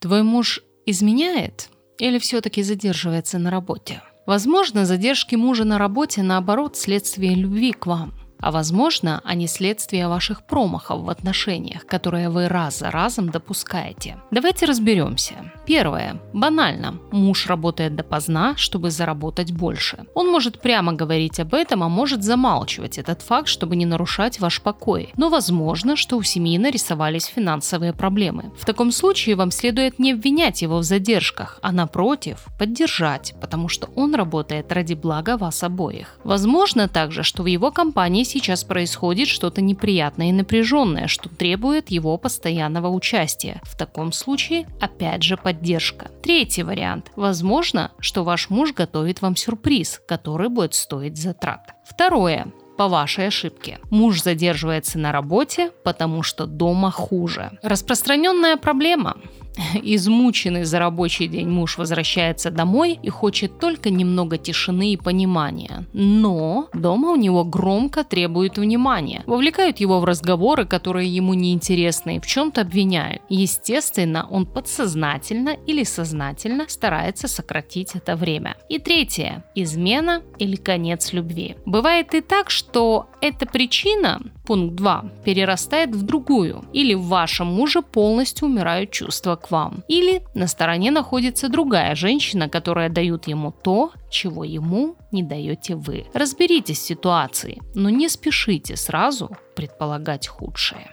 Твой муж изменяет или все-таки задерживается на работе? Возможно, задержки мужа на работе наоборот следствие любви к вам – а возможно, они следствие ваших промахов в отношениях, которые вы раз за разом допускаете. Давайте разберемся. Первое. Банально. Муж работает допоздна, чтобы заработать больше. Он может прямо говорить об этом, а может замалчивать этот факт, чтобы не нарушать ваш покой. Но возможно, что у семьи нарисовались финансовые проблемы. В таком случае вам следует не обвинять его в задержках, а напротив, поддержать, потому что он работает ради блага вас обоих. Возможно также, что в его компании сейчас происходит что-то неприятное и напряженное, что требует его постоянного участия. В таком случае, опять же, поддержка. Третий вариант. Возможно, что ваш муж готовит вам сюрприз, который будет стоить затрат. Второе по вашей ошибке. Муж задерживается на работе, потому что дома хуже. Распространенная проблема. Измученный за рабочий день муж возвращается домой и хочет только немного тишины и понимания. Но дома у него громко требуют внимания. Вовлекают его в разговоры, которые ему неинтересны и в чем-то обвиняют. Естественно, он подсознательно или сознательно старается сократить это время. И третье. Измена или конец любви. Бывает и так, что эта причина, пункт 2, перерастает в другую. Или в вашем муже полностью умирают чувства к вам. Или на стороне находится другая женщина, которая дает ему то, чего ему не даете вы. Разберитесь в ситуации, но не спешите сразу предполагать худшее.